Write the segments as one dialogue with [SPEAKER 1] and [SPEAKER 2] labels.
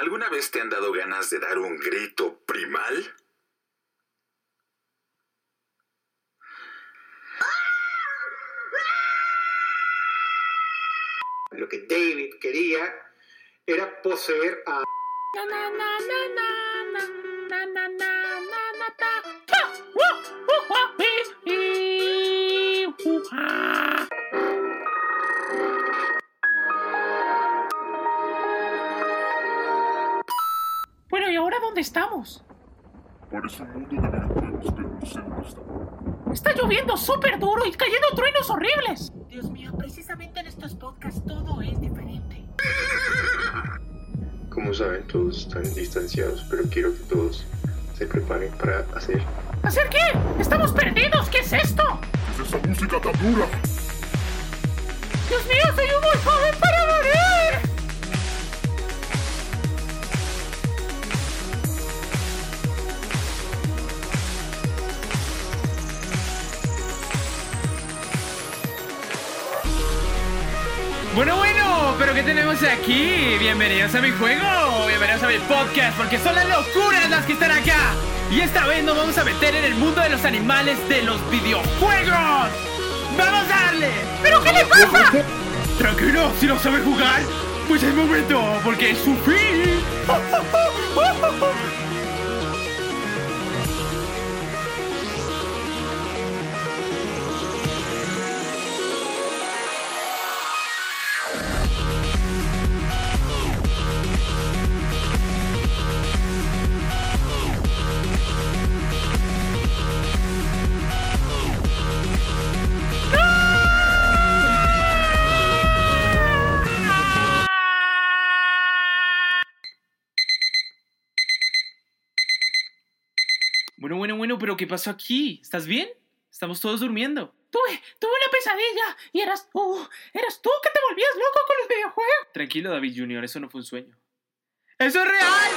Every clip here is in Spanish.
[SPEAKER 1] ¿Alguna vez te han dado ganas de dar un grito primal?
[SPEAKER 2] Lo que David quería era poseer a...
[SPEAKER 3] dónde estamos?
[SPEAKER 4] Parece un mundo de videojuegos, pero no sé dónde está.
[SPEAKER 3] Está lloviendo súper duro y cayendo truenos horribles.
[SPEAKER 5] Dios mío, precisamente en estos podcasts todo es diferente.
[SPEAKER 6] Como saben, todos están distanciados, pero quiero que todos se preparen para hacer.
[SPEAKER 3] ¿Hacer qué? ¡Estamos perdidos! ¿Qué es esto?
[SPEAKER 4] ¿Qué es esa música tan dura?
[SPEAKER 3] ¡Dios mío, soy un
[SPEAKER 7] ¿qué tenemos aquí? Bienvenidos a mi juego, bienvenidos a mi podcast, porque son las locuras las que están acá. Y esta vez nos vamos a meter en el mundo de los animales de los videojuegos. ¡Vamos a darle!
[SPEAKER 3] ¿Pero qué le pasa?
[SPEAKER 7] Tranquilo, si no sabe jugar, pues es momento, porque es su fin. Pero ¿qué pasó aquí? ¿Estás bien? Estamos todos durmiendo.
[SPEAKER 3] Tuve, tuve una pesadilla y eras tú, eras tú que te volvías loco con los videojuegos.
[SPEAKER 7] Tranquilo, David Jr., eso no fue un sueño. ¡Eso es real!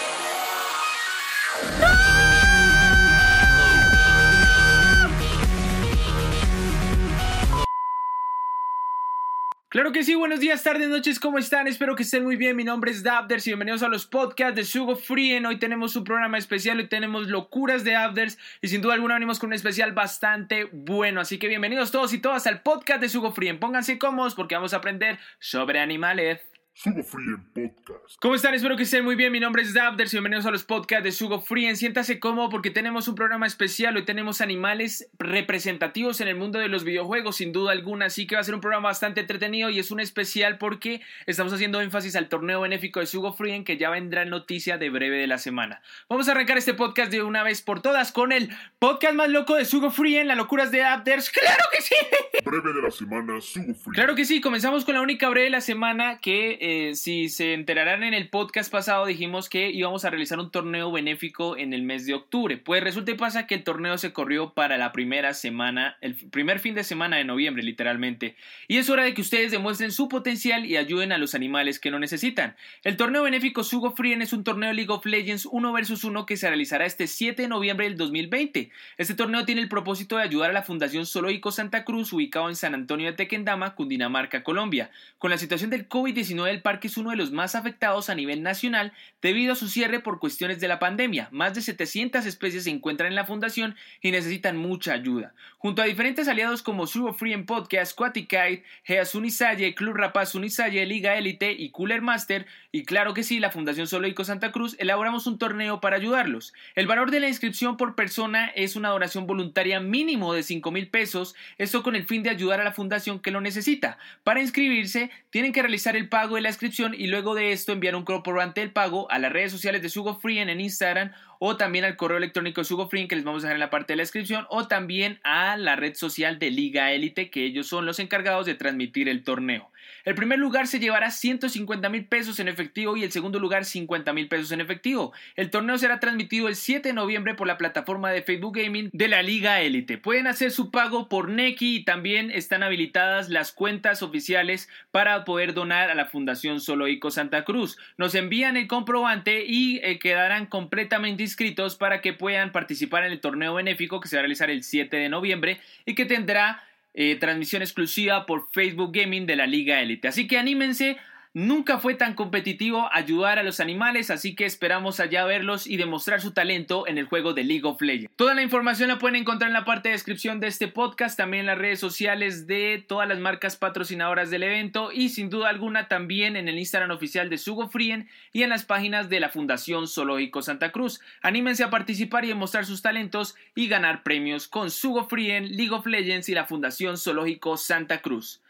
[SPEAKER 7] Claro que sí, buenos días, tardes, noches, ¿cómo están? Espero que estén muy bien. Mi nombre es Dabders y bienvenidos a los podcasts de Sugo Frien. Hoy tenemos un programa especial, hoy tenemos locuras de Dabders y sin duda alguna venimos con un especial bastante bueno. Así que bienvenidos todos y todas al podcast de Sugo Frien. Pónganse cómodos porque vamos a aprender sobre animales.
[SPEAKER 4] Sugo Free en Podcast.
[SPEAKER 7] ¿Cómo están? Espero que estén muy bien. Mi nombre es Dabders y bienvenidos a los podcasts de Sugo Free. Siéntase cómodo porque tenemos un programa especial. Hoy tenemos animales representativos en el mundo de los videojuegos, sin duda alguna. Así que va a ser un programa bastante entretenido y es un especial porque estamos haciendo énfasis al torneo benéfico de Sugo Free que ya vendrá noticia de breve de la semana. Vamos a arrancar este podcast de una vez por todas con el podcast más loco de Sugo Free las locuras de Dabders. ¡Claro que sí!
[SPEAKER 4] Breve de la semana, Sugo Free.
[SPEAKER 7] Claro que sí, comenzamos con la única breve de la semana que eh, si se enterarán en el podcast pasado dijimos que íbamos a realizar un torneo benéfico en el mes de octubre. Pues resulta y pasa que el torneo se corrió para la primera semana, el primer fin de semana de noviembre literalmente. Y es hora de que ustedes demuestren su potencial y ayuden a los animales que lo necesitan. El torneo benéfico Sugo Frien es un torneo League of Legends 1 vs 1 que se realizará este 7 de noviembre del 2020. Este torneo tiene el propósito de ayudar a la Fundación Zoológico Santa Cruz ubicado en San Antonio de Tequendama, Cundinamarca, Colombia. Con la situación del COVID-19 el parque es uno de los más afectados a nivel nacional debido a su cierre por cuestiones de la pandemia. Más de 700 especies se encuentran en la fundación y necesitan mucha ayuda. Junto a diferentes aliados como Sugo Free en Podcast, Quaticite, Geas Unisalle, Club Rapaz Unisalle, Liga Élite y Cooler Master, y claro que sí, la Fundación Zoológico Santa Cruz, elaboramos un torneo para ayudarlos. El valor de la inscripción por persona es una donación voluntaria mínimo de 5 mil pesos, esto con el fin de ayudar a la fundación que lo necesita. Para inscribirse, tienen que realizar el pago de la inscripción y luego de esto enviar un comprobante del pago a las redes sociales de Sugo Free en Instagram o también al correo electrónico de Sugo Free que les vamos a dejar en la parte de la descripción o también a la red social de Liga Élite que ellos son los encargados de transmitir el torneo. El primer lugar se llevará 150 mil pesos en efectivo y el segundo lugar 50 mil pesos en efectivo. El torneo será transmitido el 7 de noviembre por la plataforma de Facebook Gaming de la Liga Élite. Pueden hacer su pago por Neki y también están habilitadas las cuentas oficiales para poder donar a la Fundación Zoológico Santa Cruz. Nos envían el comprobante y eh, quedarán completamente inscritos para que puedan participar en el torneo benéfico que se va a realizar el 7 de noviembre y que tendrá eh, transmisión exclusiva por Facebook Gaming de la Liga Elite. Así que anímense Nunca fue tan competitivo ayudar a los animales, así que esperamos allá verlos y demostrar su talento en el juego de League of Legends. Toda la información la pueden encontrar en la parte de descripción de este podcast, también en las redes sociales de todas las marcas patrocinadoras del evento y sin duda alguna también en el Instagram oficial de Sugo Frien y en las páginas de la Fundación Zoológico Santa Cruz. Anímense a participar y demostrar sus talentos y ganar premios con Sugo Frien, League of Legends y la Fundación Zoológico Santa Cruz.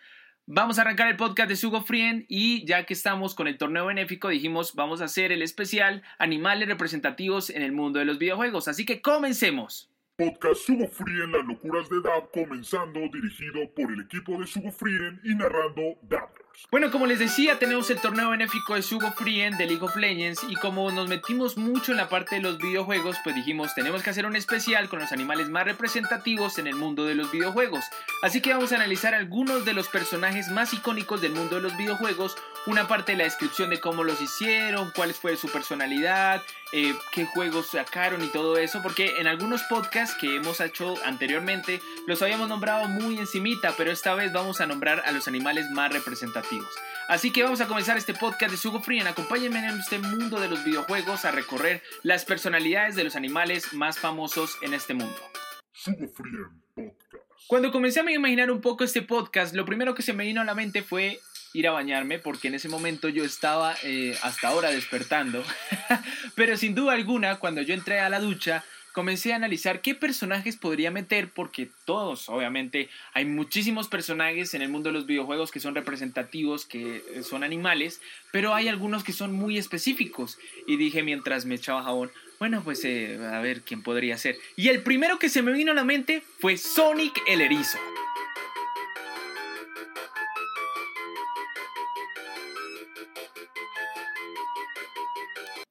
[SPEAKER 7] Vamos a arrancar el podcast de Sugo Frien y ya que estamos con el torneo benéfico dijimos vamos a hacer el especial animales representativos en el mundo de los videojuegos. Así que comencemos.
[SPEAKER 4] Podcast Sugo Frien, las locuras de Dab, comenzando dirigido por el equipo de Sugo Frien y narrando Dabbers.
[SPEAKER 7] Bueno, como les decía, tenemos el torneo benéfico de Sugo Frien de League of Legends y como nos metimos mucho en la parte de los videojuegos, pues dijimos tenemos que hacer un especial con los animales más representativos en el mundo de los videojuegos. Así que vamos a analizar algunos de los personajes más icónicos del mundo de los videojuegos, una parte de la descripción de cómo los hicieron, cuál fue su personalidad, eh, qué juegos sacaron y todo eso, porque en algunos podcasts que hemos hecho anteriormente los habíamos nombrado muy encimita, pero esta vez vamos a nombrar a los animales más representativos. Así que vamos a comenzar este podcast de Sugo Frien. Acompáñenme en este mundo de los videojuegos a recorrer las personalidades de los animales más famosos en este mundo.
[SPEAKER 4] Sugo Frien Podcast.
[SPEAKER 7] Cuando comencé a imaginar un poco este podcast, lo primero que se me vino a la mente fue ir a bañarme porque en ese momento yo estaba eh, hasta ahora despertando. Pero sin duda alguna, cuando yo entré a la ducha, comencé a analizar qué personajes podría meter porque todos, obviamente, hay muchísimos personajes en el mundo de los videojuegos que son representativos, que eh, son animales, pero hay algunos que son muy específicos. Y dije mientras me echaba jabón, bueno, pues eh, a ver quién podría ser. Y el primero que se me vino a la mente fue Sonic el Erizo.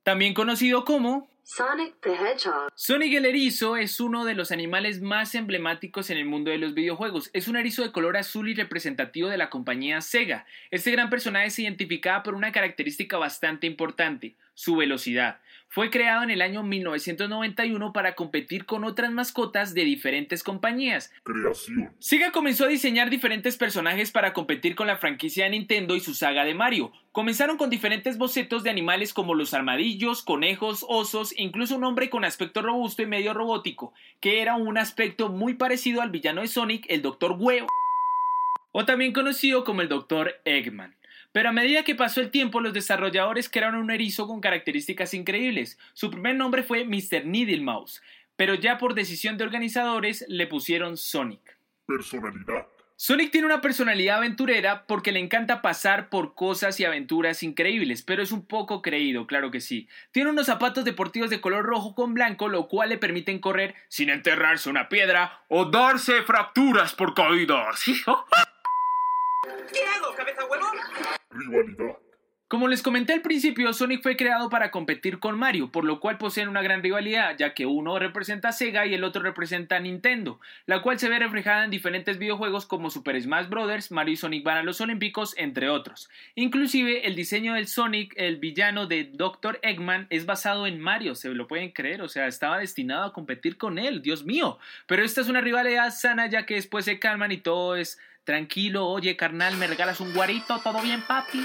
[SPEAKER 7] También conocido como
[SPEAKER 8] Sonic the Hedgehog.
[SPEAKER 7] Sonic el erizo es uno de los animales más emblemáticos en el mundo de los videojuegos. Es un erizo de color azul y representativo de la compañía Sega. Este gran personaje se identificaba por una característica bastante importante, su velocidad. Fue creado en el año 1991 para competir con otras mascotas de diferentes compañías.
[SPEAKER 4] Creación.
[SPEAKER 7] Sega comenzó a diseñar diferentes personajes para competir con la franquicia de Nintendo y su saga de Mario. Comenzaron con diferentes bocetos de animales como los armadillos, conejos, osos e incluso un hombre con aspecto robusto y medio robótico, que era un aspecto muy parecido al villano de Sonic, el Dr. Huevo, o también conocido como el Dr. Eggman. Pero a medida que pasó el tiempo, los desarrolladores crearon un erizo con características increíbles. Su primer nombre fue Mr. Needle Mouse, pero ya por decisión de organizadores le pusieron Sonic.
[SPEAKER 4] Personalidad.
[SPEAKER 7] Sonic tiene una personalidad aventurera porque le encanta pasar por cosas y aventuras increíbles, pero es un poco creído, claro que sí. Tiene unos zapatos deportivos de color rojo con blanco, lo cual le permiten correr sin enterrarse una piedra o darse fracturas por caídas.
[SPEAKER 5] ¿Qué hago, cabeza huevo?
[SPEAKER 7] Como les comenté al principio, Sonic fue creado para competir con Mario, por lo cual poseen una gran rivalidad, ya que uno representa a Sega y el otro representa a Nintendo, la cual se ve reflejada en diferentes videojuegos como Super Smash Bros., Mario y Sonic van a los Olímpicos, entre otros. Inclusive el diseño del Sonic, el villano de Dr. Eggman, es basado en Mario, se lo pueden creer, o sea, estaba destinado a competir con él, Dios mío. Pero esta es una rivalidad sana, ya que después se calman y todo es tranquilo, oye carnal, me regalas un guarito, todo bien papi.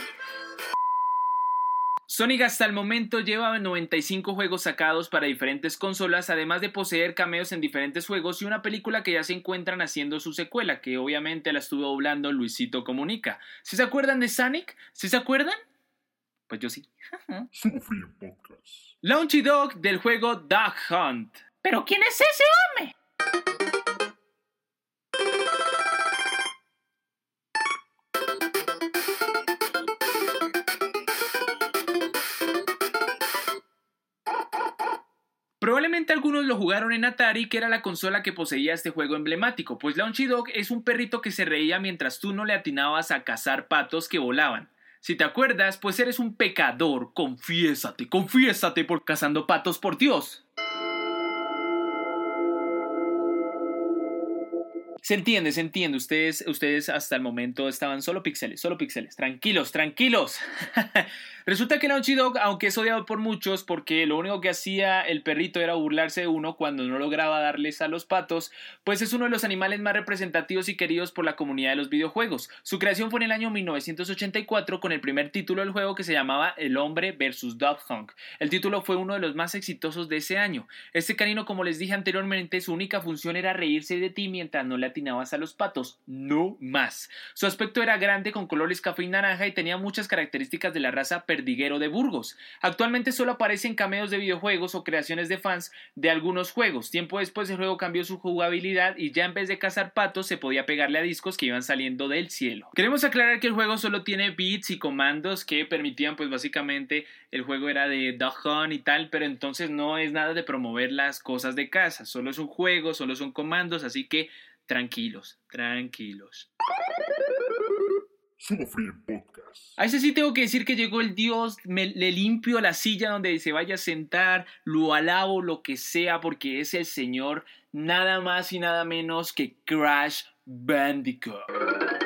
[SPEAKER 7] Sonic hasta el momento lleva 95 juegos sacados para diferentes consolas, además de poseer cameos en diferentes juegos y una película que ya se encuentran haciendo su secuela, que obviamente la estuvo doblando Luisito Comunica. ¿Si se acuerdan de Sonic? ¿Si se acuerdan? Pues yo sí. Launchy Dog del juego Duck Hunt.
[SPEAKER 3] ¿Pero quién es ese hombre?
[SPEAKER 7] Algunos lo jugaron en Atari, que era la consola que poseía este juego emblemático, pues Launchy Dog es un perrito que se reía mientras tú no le atinabas a cazar patos que volaban. Si te acuerdas, pues eres un pecador, confiésate, confiésate por cazando patos por Dios. Se entiende, se entiende. Ustedes, ustedes hasta el momento estaban solo píxeles, solo píxeles. Tranquilos, tranquilos. Resulta que Naughty Dog, aunque es odiado por muchos porque lo único que hacía el perrito era burlarse de uno cuando no lograba darles a los patos, pues es uno de los animales más representativos y queridos por la comunidad de los videojuegos. Su creación fue en el año 1984 con el primer título del juego que se llamaba El hombre vs. Dog Hunt. El título fue uno de los más exitosos de ese año. Este canino, como les dije anteriormente, su única función era reírse de ti mientras no le atinabas a los patos, no más. Su aspecto era grande con colores café y naranja y tenía muchas características de la raza perdiguero de Burgos. Actualmente solo aparece en cameos de videojuegos o creaciones de fans de algunos juegos. Tiempo después el juego cambió su jugabilidad y ya en vez de cazar patos se podía pegarle a discos que iban saliendo del cielo. Queremos aclarar que el juego solo tiene bits y comandos que permitían pues básicamente el juego era de Dog Hunt y tal, pero entonces no es nada de promover las cosas de casa, solo es un juego, solo son comandos, así que tranquilos, tranquilos.
[SPEAKER 4] Podcast.
[SPEAKER 7] A ese sí tengo que decir que llegó el Dios, me, le limpio la silla donde se vaya a sentar, lo alabo, lo que sea, porque es el Señor, nada más y nada menos que Crash Bandicoot.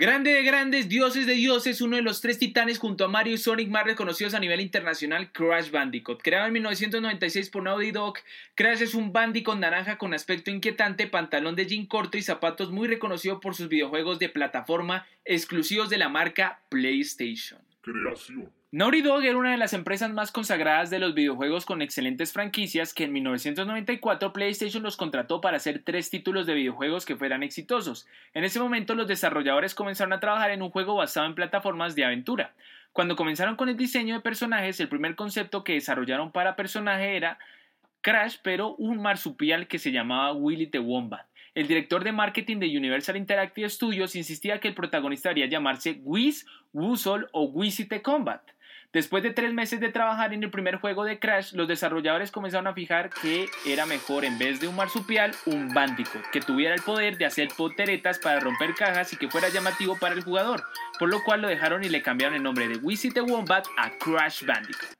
[SPEAKER 7] Grande de grandes, dioses de dioses, uno de los tres titanes junto a Mario y Sonic más reconocidos a nivel internacional, Crash Bandicoot. Creado en 1996 por Naughty Dog, Crash es un Bandicoot naranja con aspecto inquietante, pantalón de jean corto y zapatos muy reconocido por sus videojuegos de plataforma exclusivos de la marca PlayStation.
[SPEAKER 4] Creación.
[SPEAKER 7] Naughty Dog era una de las empresas más consagradas de los videojuegos con excelentes franquicias que en 1994 PlayStation los contrató para hacer tres títulos de videojuegos que fueran exitosos. En ese momento los desarrolladores comenzaron a trabajar en un juego basado en plataformas de aventura. Cuando comenzaron con el diseño de personajes, el primer concepto que desarrollaron para personaje era Crash, pero un marsupial que se llamaba Willy the Wombat. El director de marketing de Universal Interactive Studios insistía que el protagonista debería llamarse Whiz, Woozle o Wizzy the Combat. Después de tres meses de trabajar en el primer juego de Crash, los desarrolladores comenzaron a fijar que era mejor en vez de un marsupial, un Bandicoot, que tuviera el poder de hacer poteretas para romper cajas y que fuera llamativo para el jugador, por lo cual lo dejaron y le cambiaron el nombre de Wizzy the Wombat a Crash Bandicoot.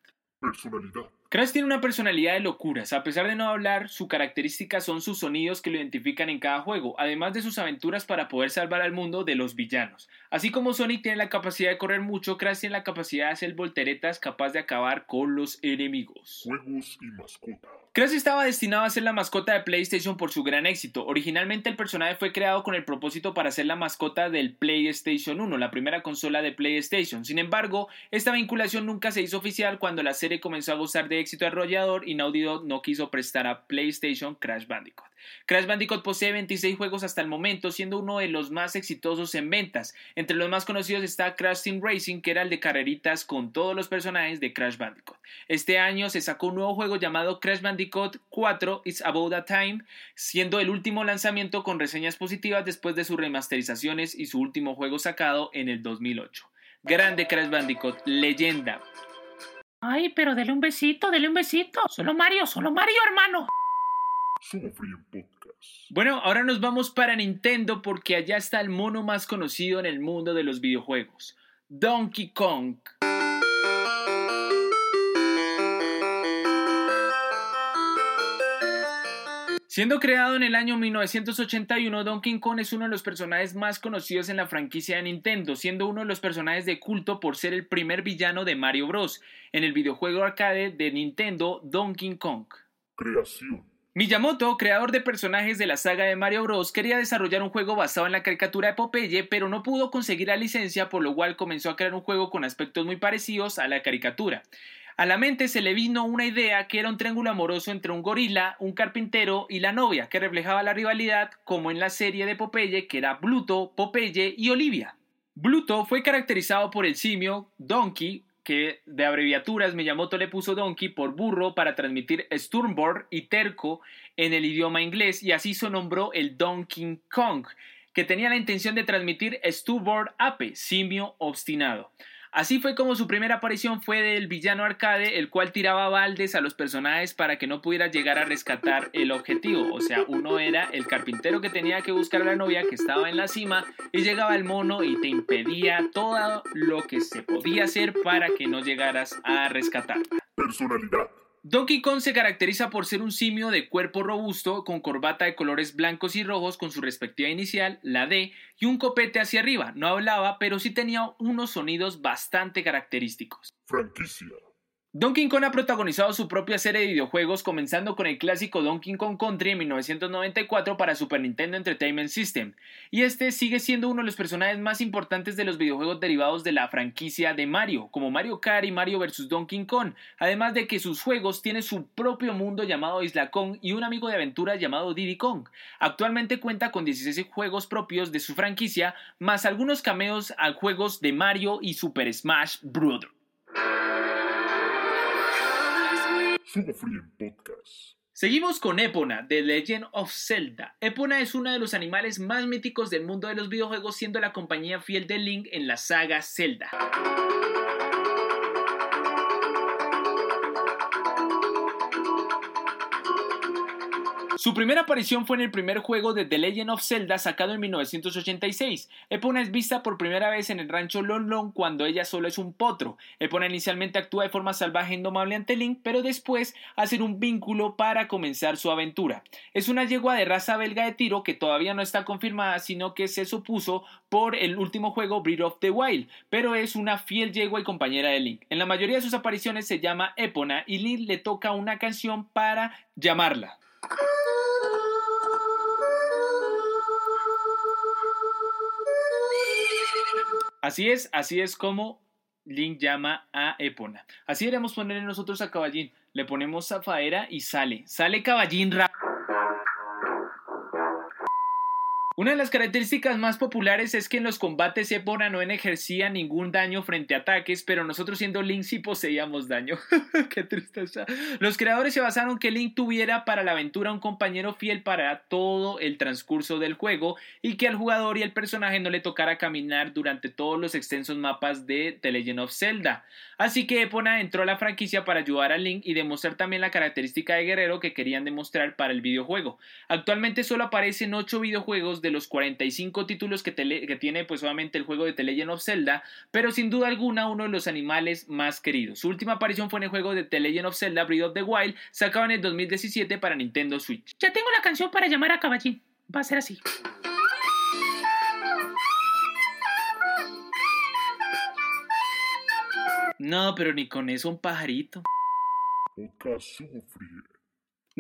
[SPEAKER 7] Crash tiene una personalidad de locuras. A pesar de no hablar, su característica son sus sonidos que lo identifican en cada juego, además de sus aventuras para poder salvar al mundo de los villanos. Así como Sonic tiene la capacidad de correr mucho, Crash tiene la capacidad de hacer volteretas capaz de acabar con los enemigos.
[SPEAKER 4] Juegos y mascota.
[SPEAKER 7] Crash estaba destinado a ser la mascota de PlayStation por su gran éxito. Originalmente el personaje fue creado con el propósito para ser la mascota del PlayStation 1, la primera consola de PlayStation. Sin embargo, esta vinculación nunca se hizo oficial cuando la serie comenzó a gozar de éxito arrollador y Naughty Dog no quiso prestar a PlayStation Crash Bandicoot. Crash Bandicoot posee 26 juegos hasta el momento, siendo uno de los más exitosos en ventas. Entre los más conocidos está Crash Team Racing, que era el de carreritas con todos los personajes de Crash Bandicoot. Este año se sacó un nuevo juego llamado Crash Bandicoot 4 It's About That Time, siendo el último lanzamiento con reseñas positivas después de sus remasterizaciones y su último juego sacado en el 2008. Grande Crash Bandicoot, leyenda.
[SPEAKER 3] Ay, pero dele un besito, dele un besito. Solo Mario, solo Mario, hermano.
[SPEAKER 7] Bueno, ahora nos vamos para Nintendo porque allá está el mono más conocido en el mundo de los videojuegos, Donkey Kong. Siendo creado en el año 1981, Donkey Kong es uno de los personajes más conocidos en la franquicia de Nintendo, siendo uno de los personajes de culto por ser el primer villano de Mario Bros. en el videojuego arcade de Nintendo Donkey Kong.
[SPEAKER 4] Creación.
[SPEAKER 7] Miyamoto, creador de personajes de la saga de Mario Bros, quería desarrollar un juego basado en la caricatura de Popeye, pero no pudo conseguir la licencia, por lo cual comenzó a crear un juego con aspectos muy parecidos a la caricatura. A la mente se le vino una idea que era un triángulo amoroso entre un gorila, un carpintero y la novia, que reflejaba la rivalidad como en la serie de Popeye, que era Bluto, Popeye y Olivia. Bluto fue caracterizado por el simio Donkey, que de abreviaturas Miyamoto le puso Donkey por burro para transmitir Sturmborn y terco en el idioma inglés y así se nombró el Donkey Kong, que tenía la intención de transmitir Stubborn Ape, simio obstinado. Así fue como su primera aparición fue del villano arcade, el cual tiraba baldes a los personajes para que no pudiera llegar a rescatar el objetivo. O sea, uno era el carpintero que tenía que buscar a la novia que estaba en la cima y llegaba el mono y te impedía todo lo que se podía hacer para que no llegaras a rescatarla.
[SPEAKER 4] Personalidad.
[SPEAKER 7] Donkey Kong se caracteriza por ser un simio de cuerpo robusto con corbata de colores blancos y rojos con su respectiva inicial, la D, y un copete hacia arriba. No hablaba, pero sí tenía unos sonidos bastante característicos.
[SPEAKER 4] Franquicia.
[SPEAKER 7] Donkey Kong ha protagonizado su propia serie de videojuegos comenzando con el clásico Donkey Kong Country en 1994 para Super Nintendo Entertainment System, y este sigue siendo uno de los personajes más importantes de los videojuegos derivados de la franquicia de Mario, como Mario Kart y Mario vs. Donkey Kong, además de que sus juegos tienen su propio mundo llamado Isla Kong y un amigo de aventuras llamado Diddy Kong. Actualmente cuenta con 16 juegos propios de su franquicia, más algunos cameos a juegos de Mario y Super Smash Bros. Seguimos con Epona, The Legend of Zelda. Epona es uno de los animales más míticos del mundo de los videojuegos, siendo la compañía fiel de Link en la saga Zelda. Su primera aparición fue en el primer juego de The Legend of Zelda sacado en 1986. Epona es vista por primera vez en el rancho Lon Lon cuando ella solo es un potro. Epona inicialmente actúa de forma salvaje e indomable ante Link, pero después hace un vínculo para comenzar su aventura. Es una yegua de raza belga de tiro que todavía no está confirmada, sino que se supuso por el último juego Breath of the Wild, pero es una fiel yegua y compañera de Link. En la mayoría de sus apariciones se llama Epona y Link le toca una canción para llamarla. Así es, así es como Link llama a Epona. Así deberíamos ponerle nosotros a Caballín. Le ponemos Zafaera y sale. Sale Caballín rápido. Una de las características más populares es que en los combates Epona no ejercía ningún daño frente a ataques, pero nosotros siendo Link sí poseíamos daño. Qué tristeza. Los creadores se basaron que Link tuviera para la aventura un compañero fiel para todo el transcurso del juego y que al jugador y al personaje no le tocara caminar durante todos los extensos mapas de The Legend of Zelda. Así que Epona entró a la franquicia para ayudar a Link y demostrar también la característica de guerrero que querían demostrar para el videojuego. Actualmente solo aparecen 8 videojuegos de los 45 títulos que, que tiene pues obviamente el juego de The Legend of Zelda, pero sin duda alguna uno de los animales más queridos. Su última aparición fue en el juego de The Legend of Zelda Breath of the Wild, sacado en el 2017 para Nintendo Switch.
[SPEAKER 3] Ya tengo la canción para llamar a Caballín. Va a ser así.
[SPEAKER 7] No, pero ni con eso un pajarito.
[SPEAKER 4] Frien.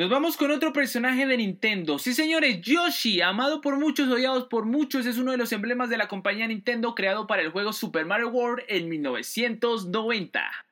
[SPEAKER 7] Nos vamos con otro personaje de Nintendo. Sí, señores, Yoshi, amado por muchos, odiados por muchos, es uno de los emblemas de la compañía Nintendo creado para el juego Super Mario World en 1990.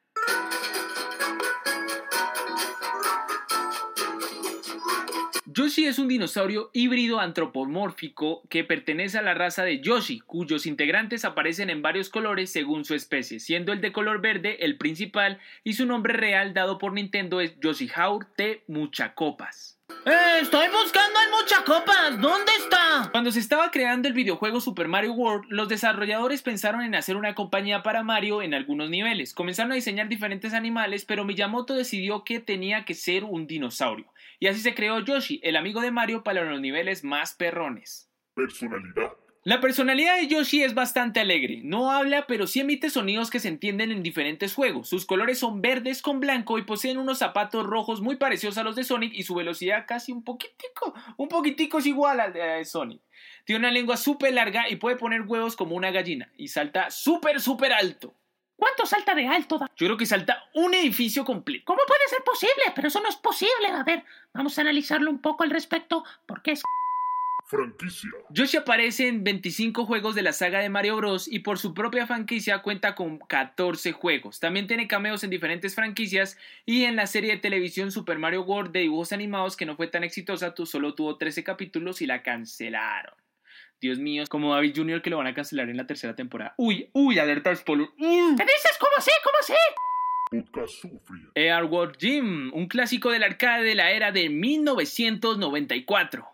[SPEAKER 7] Yoshi es un dinosaurio híbrido antropomórfico que pertenece a la raza de Yoshi, cuyos integrantes aparecen en varios colores según su especie, siendo el de color verde el principal y su nombre real dado por Nintendo es Yoshihaur T. Muchacopas.
[SPEAKER 3] ¡Eh! ¡Estoy buscando al Muchacopas! ¿Dónde está?
[SPEAKER 7] Cuando se estaba creando el videojuego Super Mario World, los desarrolladores pensaron en hacer una compañía para Mario en algunos niveles. Comenzaron a diseñar diferentes animales, pero Miyamoto decidió que tenía que ser un dinosaurio. Y así se creó Yoshi, el amigo de Mario para los niveles más perrones.
[SPEAKER 4] Personalidad.
[SPEAKER 7] La personalidad de Yoshi es bastante alegre. No habla, pero sí emite sonidos que se entienden en diferentes juegos. Sus colores son verdes con blanco y poseen unos zapatos rojos muy parecidos a los de Sonic y su velocidad casi un poquitico, un poquitico es igual al de Sonic. Tiene una lengua súper larga y puede poner huevos como una gallina y salta súper, súper alto.
[SPEAKER 3] ¿Cuánto salta de alto? Da?
[SPEAKER 7] Yo creo que salta un edificio completo.
[SPEAKER 3] ¿Cómo puede ser posible? Pero eso no es posible. A ver, vamos a analizarlo un poco al respecto, porque es
[SPEAKER 4] Franquicia.
[SPEAKER 7] Yoshi aparece en 25 juegos de la saga de Mario Bros. y por su propia franquicia cuenta con 14 juegos. También tiene cameos en diferentes franquicias y en la serie de televisión Super Mario World de dibujos animados que no fue tan exitosa, solo tuvo 13 capítulos y la cancelaron. Dios mío, como David Jr. que lo van a cancelar en la tercera temporada. Uy, uy, alerta spoiler. Mm.
[SPEAKER 3] ¿Qué dices? ¿Cómo así? ¿Cómo así?
[SPEAKER 7] Airward Gym, un clásico del arcade de la era de 1994.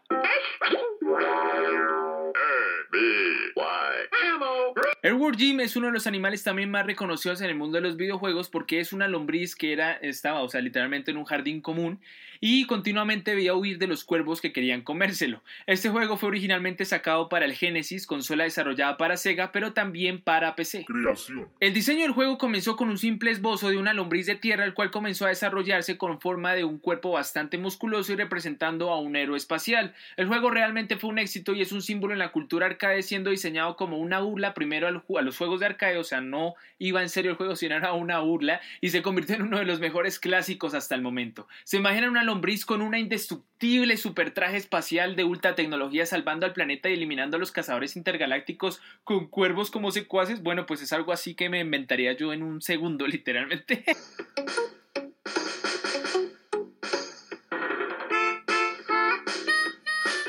[SPEAKER 7] Airworld Jim es uno de los animales también más reconocidos en el mundo de los videojuegos porque es una lombriz que era, estaba, o sea, literalmente en un jardín común y continuamente veía huir de los cuervos que querían comérselo. Este juego fue originalmente sacado para el Genesis, consola desarrollada para Sega, pero también para PC.
[SPEAKER 4] Creación.
[SPEAKER 7] El diseño del juego comenzó con un simple esbozo de una lombriz de tierra, el cual comenzó a desarrollarse con forma de un cuerpo bastante musculoso y representando a un héroe espacial. El juego realmente fue un éxito y es un símbolo en la cultura arcade, siendo diseñado como una burla primero al a los juegos de arcade, o sea, no iba en serio el juego, sino era una burla, y se convirtió en uno de los mejores clásicos hasta el momento. Se imaginan una lombriz con una indestructible super traje espacial de ultra tecnología salvando al planeta y eliminando a los cazadores intergalácticos con cuervos como secuaces. Bueno, pues es algo así que me inventaría yo en un segundo, literalmente.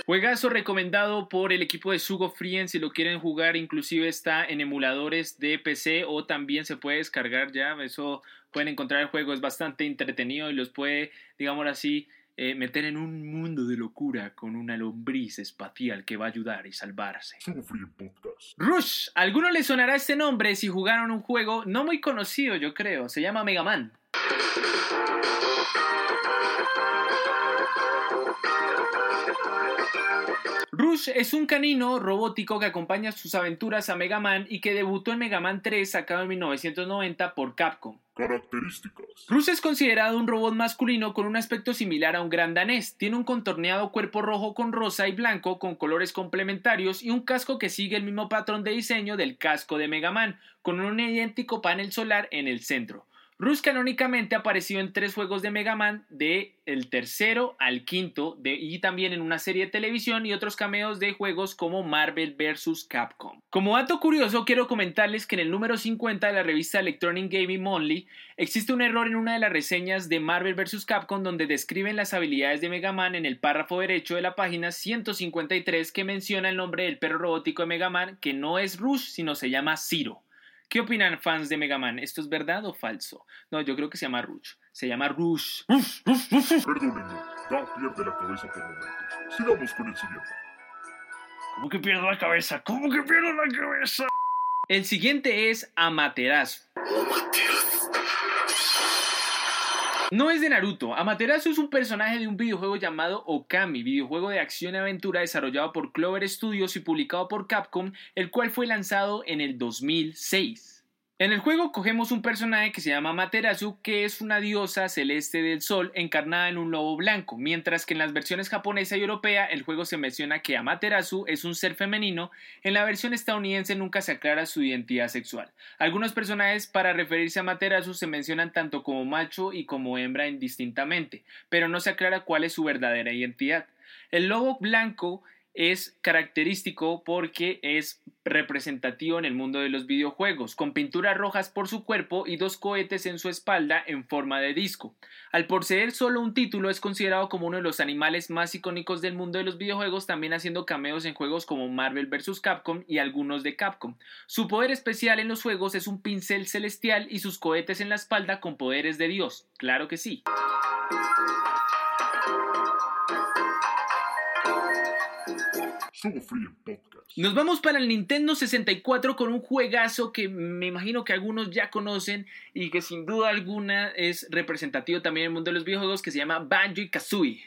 [SPEAKER 7] Juegazo recomendado por el equipo de Sugo Frien si lo quieren jugar, inclusive está en emuladores de PC o también se puede descargar ya, eso pueden encontrar el juego, es bastante entretenido y los puede, digamos así, eh, meter en un mundo de locura con una lombriz espacial que va a ayudar y salvarse. Rush, ¿a alguno le sonará este nombre si jugaron un juego no muy conocido, yo creo, se llama Mega Man. Rush es un canino robótico que acompaña sus aventuras a Mega Man y que debutó en Mega Man 3 sacado en 1990 por Capcom.
[SPEAKER 4] Características.
[SPEAKER 7] Rush es considerado un robot masculino con un aspecto similar a un gran danés. Tiene un contorneado cuerpo rojo con rosa y blanco con colores complementarios y un casco que sigue el mismo patrón de diseño del casco de Mega Man, con un idéntico panel solar en el centro. Rush canónicamente apareció en tres juegos de Mega Man, de el tercero al quinto, y también en una serie de televisión y otros cameos de juegos como Marvel vs. Capcom. Como dato curioso, quiero comentarles que en el número 50 de la revista Electronic Gaming Monthly existe un error en una de las reseñas de Marvel vs. Capcom donde describen las habilidades de Mega Man en el párrafo derecho de la página 153 que menciona el nombre del perro robótico de Mega Man que no es Rush sino se llama Zero. ¿Qué opinan fans de Mega Man? ¿Esto es verdad o falso? No, yo creo que se llama Rush. Se llama Rush.
[SPEAKER 4] Perdónenme, Doug pierde la cabeza por momentos. Sigamos con el siguiente.
[SPEAKER 7] ¿Cómo que pierdo la cabeza? ¿Cómo que pierdo la cabeza? El siguiente es Amaterasu. No es de Naruto. Amaterasu es un personaje de un videojuego llamado Okami, videojuego de acción y aventura desarrollado por Clover Studios y publicado por Capcom, el cual fue lanzado en el 2006. En el juego cogemos un personaje que se llama Amaterasu, que es una diosa celeste del sol encarnada en un lobo blanco, mientras que en las versiones japonesa y europea el juego se menciona que Amaterasu es un ser femenino, en la versión estadounidense nunca se aclara su identidad sexual. Algunos personajes para referirse a Amaterasu se mencionan tanto como macho y como hembra indistintamente, pero no se aclara cuál es su verdadera identidad. El lobo blanco es característico porque es representativo en el mundo de los videojuegos, con pinturas rojas por su cuerpo y dos cohetes en su espalda en forma de disco. Al poseer solo un título es considerado como uno de los animales más icónicos del mundo de los videojuegos, también haciendo cameos en juegos como Marvel vs. Capcom y algunos de Capcom. Su poder especial en los juegos es un pincel celestial y sus cohetes en la espalda con poderes de Dios. Claro que sí.
[SPEAKER 4] Sugo Free Podcast.
[SPEAKER 7] Nos vamos para el Nintendo 64 con un juegazo que me imagino que algunos ya conocen y que sin duda alguna es representativo también en el mundo de los videojuegos que se llama Banjo y Kazooie.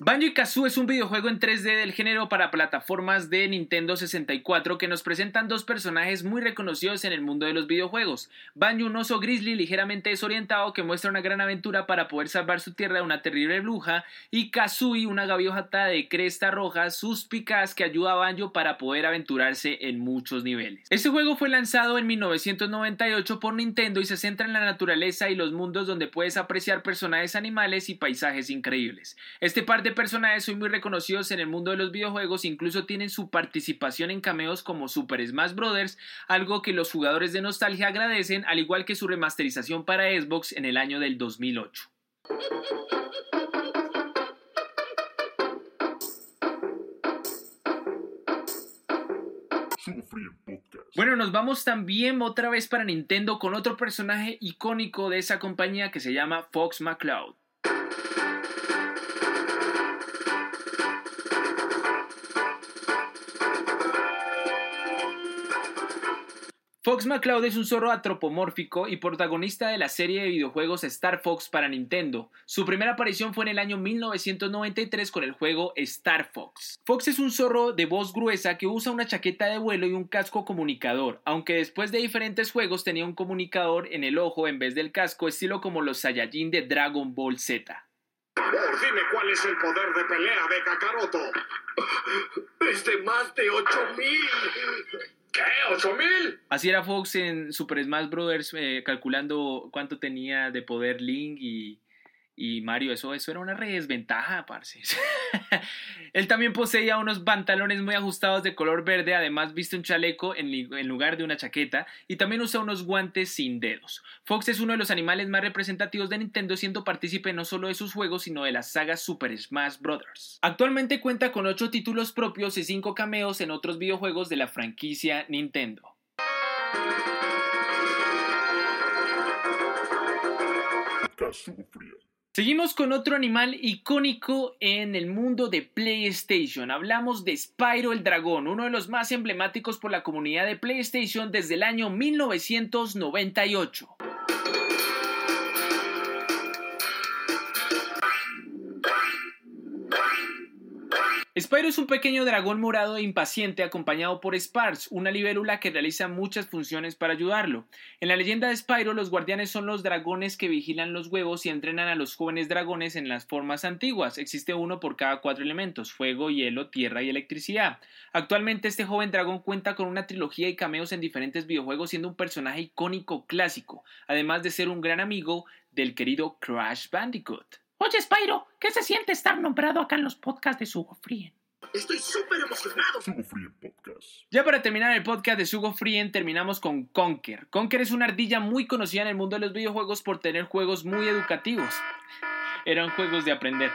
[SPEAKER 7] Banjo Kazooie es un videojuego en 3D del género para plataformas de Nintendo 64 que nos presentan dos personajes muy reconocidos en el mundo de los videojuegos. Banjo, un oso grizzly ligeramente desorientado que muestra una gran aventura para poder salvar su tierra de una terrible bruja, y Kazooie, una gaviota de cresta roja suspicaz que ayuda a Banjo para poder aventurarse en muchos niveles. Este juego fue lanzado en 1998 por Nintendo y se centra en la naturaleza y los mundos donde puedes apreciar personajes animales y paisajes increíbles. Este par de personajes son muy reconocidos en el mundo de los videojuegos, incluso tienen su participación en cameos como Super Smash Bros., algo que los jugadores de nostalgia agradecen, al igual que su remasterización para Xbox en el año del 2008.
[SPEAKER 4] Sugo Free Podcast.
[SPEAKER 7] Bueno, nos vamos también otra vez para Nintendo con otro personaje icónico de esa compañía que se llama Fox McCloud. Fox McCloud es un zorro antropomórfico y protagonista de la serie de videojuegos Star Fox para Nintendo. Su primera aparición fue en el año 1993 con el juego Star Fox. Fox es un zorro de voz gruesa que usa una chaqueta de vuelo y un casco comunicador, aunque después de diferentes juegos tenía un comunicador en el ojo en vez del casco, estilo como los Saiyajin de Dragon Ball Z.
[SPEAKER 1] dime cuál es el poder de pelea de Kakaroto. Es de más de 8000. ¿Qué? ¿Ocho?
[SPEAKER 7] Así era Fox en Super Smash Bros. eh, calculando cuánto tenía de poder Link y, y Mario. Eso, eso era una desventaja, parce. Él también poseía unos pantalones muy ajustados de color verde. Además, viste un chaleco en, lugar de una chaqueta. Y también usa unos guantes sin dedos. Fox es uno de los animales más representativos de Nintendo, siendo partícipe no solo de sus juegos, sino de la saga Super Smash Bros. Actualmente cuenta con 8 títulos propios y 5 cameos en otros videojuegos de la franquicia Nintendo. Seguimos con otro animal icónico en el mundo de PlayStation. Hablamos de Spyro el Dragón, uno de los más emblemáticos por la comunidad de PlayStation desde el año 1998. Spyro es un pequeño dragón morado e impaciente acompañado por Sparks, una libélula que realiza muchas funciones para ayudarlo. En la leyenda de Spyro, los guardianes son los dragones que vigilan los huevos y entrenan a los jóvenes dragones en las formas antiguas. Existe uno por cada cuatro elementos, fuego, hielo, tierra y electricidad. Actualmente este joven dragón cuenta con una trilogía y cameos en diferentes videojuegos siendo un personaje icónico clásico, además de ser un gran amigo del querido Crash Bandicoot.
[SPEAKER 3] Oye, Spyro, ¿qué se siente estar nombrado acá en los podcasts de Sugo Frien?
[SPEAKER 1] Estoy súper emocionado.
[SPEAKER 4] Sugo Frien Podcast.
[SPEAKER 7] Ya para terminar el podcast de Sugo Frien terminamos con Conker. Conker es una ardilla muy conocida en el mundo de los videojuegos por tener juegos muy educativos. Eran juegos de aprender.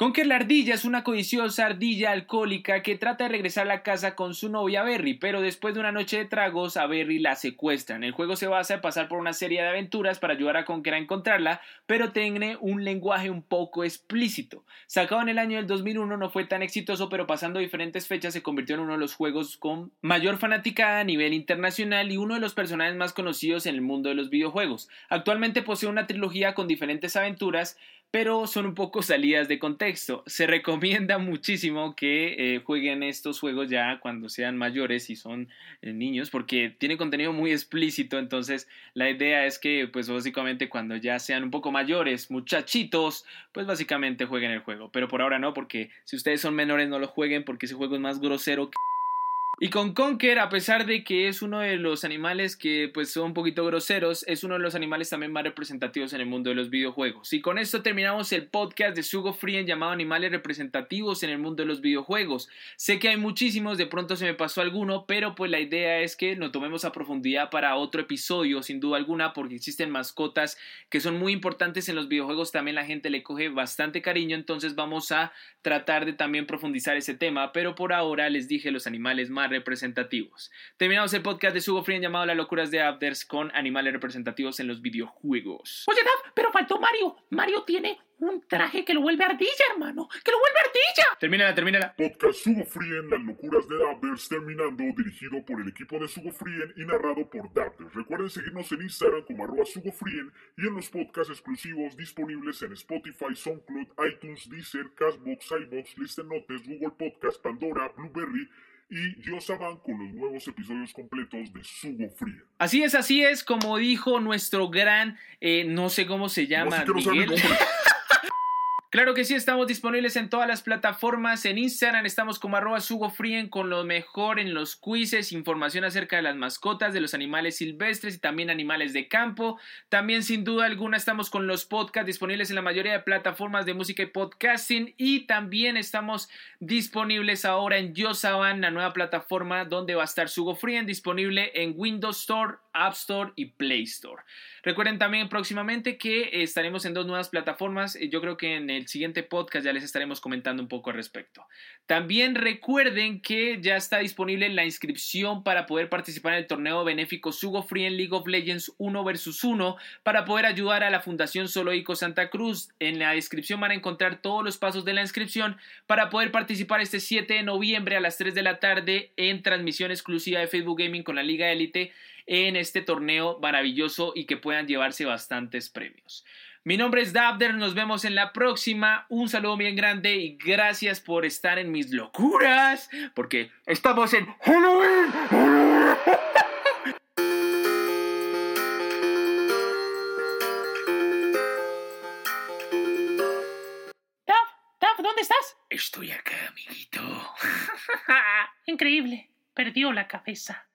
[SPEAKER 7] Conker la ardilla es una codiciosa ardilla alcohólica que trata de regresar a la casa con su novia Berry, pero después de una noche de tragos a Berry la secuestran. El juego se basa en pasar por una serie de aventuras para ayudar a Conker a encontrarla, pero tiene un lenguaje un poco explícito. Sacado en el año del 2001 no fue tan exitoso, pero pasando diferentes fechas se convirtió en uno de los juegos con mayor fanaticada a nivel internacional y uno de los personajes más conocidos en el mundo de los videojuegos. Actualmente posee una trilogía con diferentes aventuras, pero son un poco salidas de contexto. Se recomienda muchísimo que eh, jueguen estos juegos ya cuando sean mayores y son eh, niños, porque tiene contenido muy explícito, entonces la idea es que pues básicamente cuando ya sean un poco mayores, muchachitos, pues básicamente jueguen el juego, pero por ahora no, porque si ustedes son menores no lo jueguen porque ese juego es más grosero que... Y con Conker, a pesar de que es uno de los animales que pues son un poquito groseros, es uno de los animales también más representativos en el mundo de los videojuegos. Y con esto terminamos el podcast de Sugo Frien llamado Animales representativos en el mundo de los videojuegos. Sé que hay muchísimos, de pronto se me pasó alguno, pero pues la idea es que lo tomemos a profundidad para otro episodio, sin duda alguna, porque existen mascotas que son muy importantes en los videojuegos, también la gente le coge bastante cariño, entonces vamos a tratar de también profundizar ese tema, pero por ahora les dije los animales más representativos. Terminamos el podcast de Sugo Frien llamado Las locuras de Abders con animales representativos en los videojuegos.
[SPEAKER 3] Oye, Daf, pero faltó Mario. Mario tiene un traje que lo vuelve ardilla, hermano. ¡Que lo vuelve ardilla!
[SPEAKER 7] Termínala, termínala.
[SPEAKER 4] Podcast Sugo Frien, Las locuras de Dabders, terminando, dirigido por el equipo de Sugo Frien y narrado por Dabders. Recuerden seguirnos en Instagram como arroba Sugo Frien y en los podcasts exclusivos disponibles en Spotify, SoundCloud, iTunes, Deezer, Castbox, iBox, Listen Notes, Google Podcast, Pandora, Blueberry y Yosaban con los nuevos episodios completos de Sugo Frien.
[SPEAKER 7] Así es, así es, como dijo nuestro gran, eh, no sé cómo se llama,
[SPEAKER 4] no sabe
[SPEAKER 7] Miguel. Claro que sí, estamos disponibles en todas las plataformas. En Instagram estamos como arroba sugofrien con lo mejor en los quizzes, información acerca de las mascotas, de los animales silvestres y también animales de campo. También sin duda alguna estamos con los podcasts disponibles en la mayoría de plataformas de música y podcasting. Y también estamos disponibles ahora en Yosaban, la nueva plataforma donde va a estar Sugofrien disponible en Windows Store, App Store y Play Store. Recuerden también próximamente que estaremos en dos nuevas plataformas. Eh, Yo creo que en el siguiente podcast ya les estaremos comentando un poco al respecto. También recuerden que ya está disponible la inscripción para poder participar en el torneo benéfico Sugo Free en League of Legends 1 vs 1 para poder ayudar a la Fundación Soloico Santa Cruz. En la descripción van a encontrar todos los pasos de la inscripción para poder participar este 7 de noviembre a las 3 de la tarde en transmisión exclusiva de Facebook Gaming con la Liga Elite en este torneo maravilloso y que puedan llevarse bastantes premios. Mi nombre es Dabder, nos vemos en la próxima. Un saludo bien grande y gracias por estar en mis locuras, porque estamos en Halloween.
[SPEAKER 3] Dav, Dav, ¿dónde estás?
[SPEAKER 7] Estoy acá, amiguito.
[SPEAKER 3] Increíble. Perdió la cabeza.